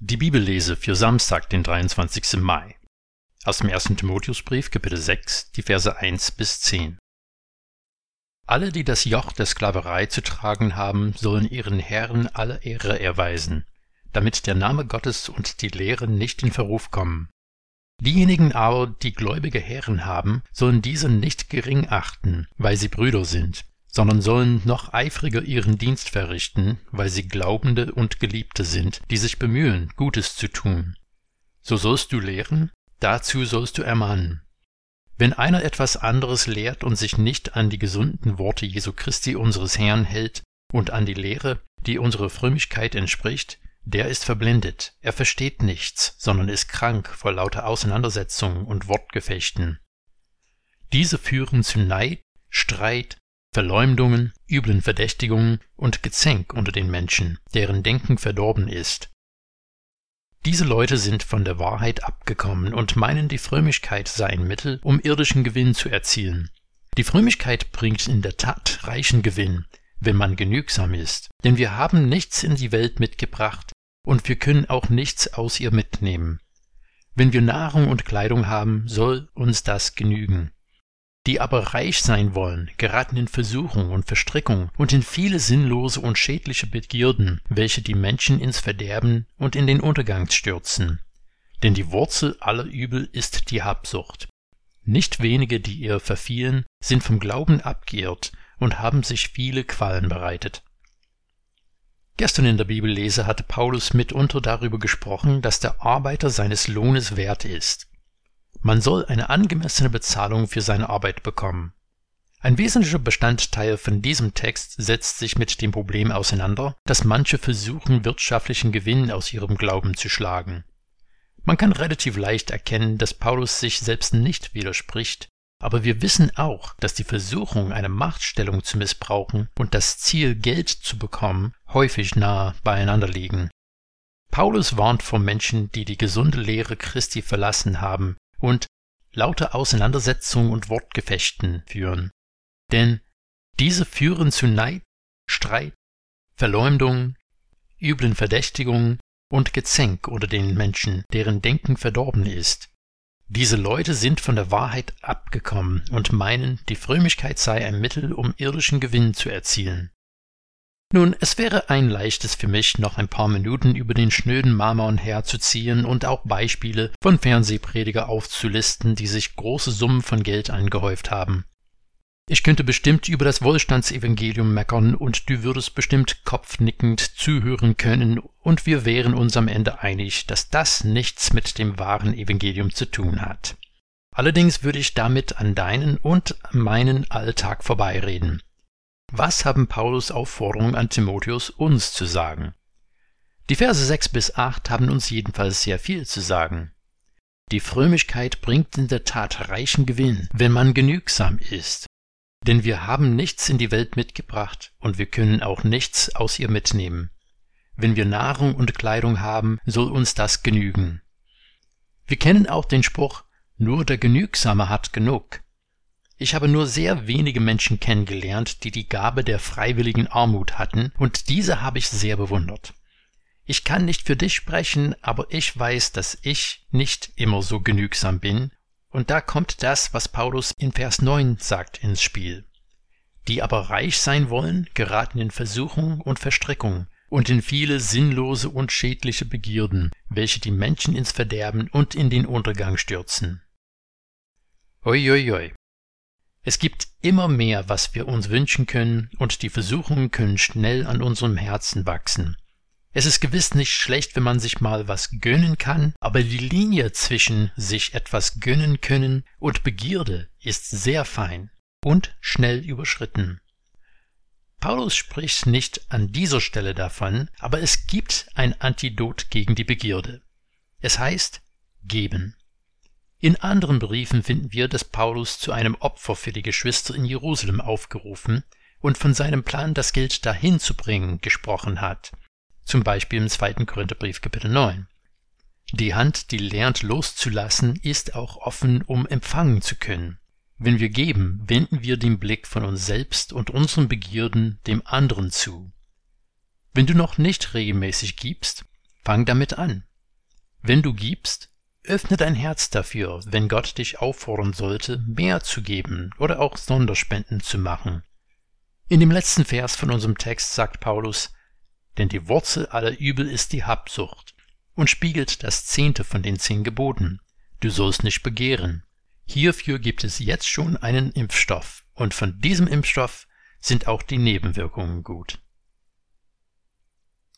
Die Bibellese für Samstag, den 23. Mai. Aus dem 1. Timotheusbrief, Kapitel 6, die Verse 1 bis 10. Alle, die das Joch der Sklaverei zu tragen haben, sollen ihren Herren alle Ehre erweisen, damit der Name Gottes und die Lehre nicht in Verruf kommen. Diejenigen aber, die gläubige Herren haben, sollen diese nicht gering achten, weil sie Brüder sind, sondern sollen noch eifriger ihren Dienst verrichten, weil sie Glaubende und Geliebte sind, die sich bemühen, Gutes zu tun. So sollst du lehren, dazu sollst du ermahnen. Wenn einer etwas anderes lehrt und sich nicht an die gesunden Worte Jesu Christi unseres Herrn hält und an die Lehre, die unserer Frömmigkeit entspricht, der ist verblendet, er versteht nichts, sondern ist krank vor lauter Auseinandersetzungen und Wortgefechten. Diese führen zu Neid, Streit, Verleumdungen, üblen Verdächtigungen und Gezänk unter den Menschen, deren Denken verdorben ist. Diese Leute sind von der Wahrheit abgekommen und meinen, die Frömmigkeit sei ein Mittel, um irdischen Gewinn zu erzielen. Die Frömmigkeit bringt in der Tat reichen Gewinn, wenn man genügsam ist, denn wir haben nichts in die Welt mitgebracht und wir können auch nichts aus ihr mitnehmen. Wenn wir Nahrung und Kleidung haben, soll uns das genügen die aber reich sein wollen, geraten in Versuchung und Verstrickung und in viele sinnlose und schädliche Begierden, welche die Menschen ins Verderben und in den Untergang stürzen. Denn die Wurzel aller Übel ist die Habsucht. Nicht wenige, die ihr verfielen, sind vom Glauben abgeirrt und haben sich viele Qualen bereitet. Gestern in der Bibellese hatte Paulus mitunter darüber gesprochen, dass der Arbeiter seines Lohnes wert ist. Man soll eine angemessene Bezahlung für seine Arbeit bekommen. Ein wesentlicher Bestandteil von diesem Text setzt sich mit dem Problem auseinander, dass manche versuchen, wirtschaftlichen Gewinn aus ihrem Glauben zu schlagen. Man kann relativ leicht erkennen, dass Paulus sich selbst nicht widerspricht, aber wir wissen auch, dass die Versuchung, eine Machtstellung zu missbrauchen und das Ziel, Geld zu bekommen, häufig nahe beieinander liegen. Paulus warnt vor Menschen, die die gesunde Lehre Christi verlassen haben und lauter Auseinandersetzungen und Wortgefechten führen. Denn diese führen zu Neid, Streit, Verleumdung, üblen Verdächtigungen und Gezänk unter den Menschen, deren Denken verdorben ist. Diese Leute sind von der Wahrheit abgekommen und meinen, die Frömmigkeit sei ein Mittel, um irdischen Gewinn zu erzielen. Nun, es wäre ein leichtes für mich, noch ein paar Minuten über den schnöden Marmon herzuziehen und auch Beispiele von Fernsehprediger aufzulisten, die sich große Summen von Geld angehäuft haben. Ich könnte bestimmt über das Wohlstandsevangelium meckern und du würdest bestimmt kopfnickend zuhören können und wir wären uns am Ende einig, dass das nichts mit dem wahren Evangelium zu tun hat. Allerdings würde ich damit an deinen und meinen Alltag vorbeireden. Was haben Paulus Aufforderungen an Timotheus uns zu sagen? Die Verse 6 bis 8 haben uns jedenfalls sehr viel zu sagen. Die Frömmigkeit bringt in der Tat reichen Gewinn, wenn man genügsam ist. Denn wir haben nichts in die Welt mitgebracht und wir können auch nichts aus ihr mitnehmen. Wenn wir Nahrung und Kleidung haben, soll uns das genügen. Wir kennen auch den Spruch, nur der Genügsame hat genug. Ich habe nur sehr wenige Menschen kennengelernt, die die Gabe der freiwilligen Armut hatten, und diese habe ich sehr bewundert. Ich kann nicht für dich sprechen, aber ich weiß, dass ich nicht immer so genügsam bin, und da kommt das, was Paulus in Vers 9 sagt, ins Spiel. Die aber reich sein wollen, geraten in Versuchung und Verstrickung und in viele sinnlose und schädliche Begierden, welche die Menschen ins Verderben und in den Untergang stürzen. Uiuiui, es gibt immer mehr, was wir uns wünschen können, und die Versuchungen können schnell an unserem Herzen wachsen. Es ist gewiss nicht schlecht, wenn man sich mal was gönnen kann, aber die Linie zwischen sich etwas gönnen können und Begierde ist sehr fein und schnell überschritten. Paulus spricht nicht an dieser Stelle davon, aber es gibt ein Antidot gegen die Begierde. Es heißt geben. In anderen Briefen finden wir, dass Paulus zu einem Opfer für die Geschwister in Jerusalem aufgerufen und von seinem Plan, das Geld dahin zu bringen, gesprochen hat. Zum Beispiel im zweiten Korintherbrief Kapitel 9. Die Hand, die lernt loszulassen, ist auch offen, um empfangen zu können. Wenn wir geben, wenden wir den Blick von uns selbst und unseren Begierden dem anderen zu. Wenn du noch nicht regelmäßig gibst, fang damit an. Wenn du gibst, öffne dein Herz dafür, wenn Gott dich auffordern sollte, mehr zu geben oder auch Sonderspenden zu machen. In dem letzten Vers von unserem Text sagt Paulus, denn die Wurzel aller Übel ist die Habsucht und spiegelt das zehnte von den zehn Geboten. Du sollst nicht begehren. Hierfür gibt es jetzt schon einen Impfstoff und von diesem Impfstoff sind auch die Nebenwirkungen gut.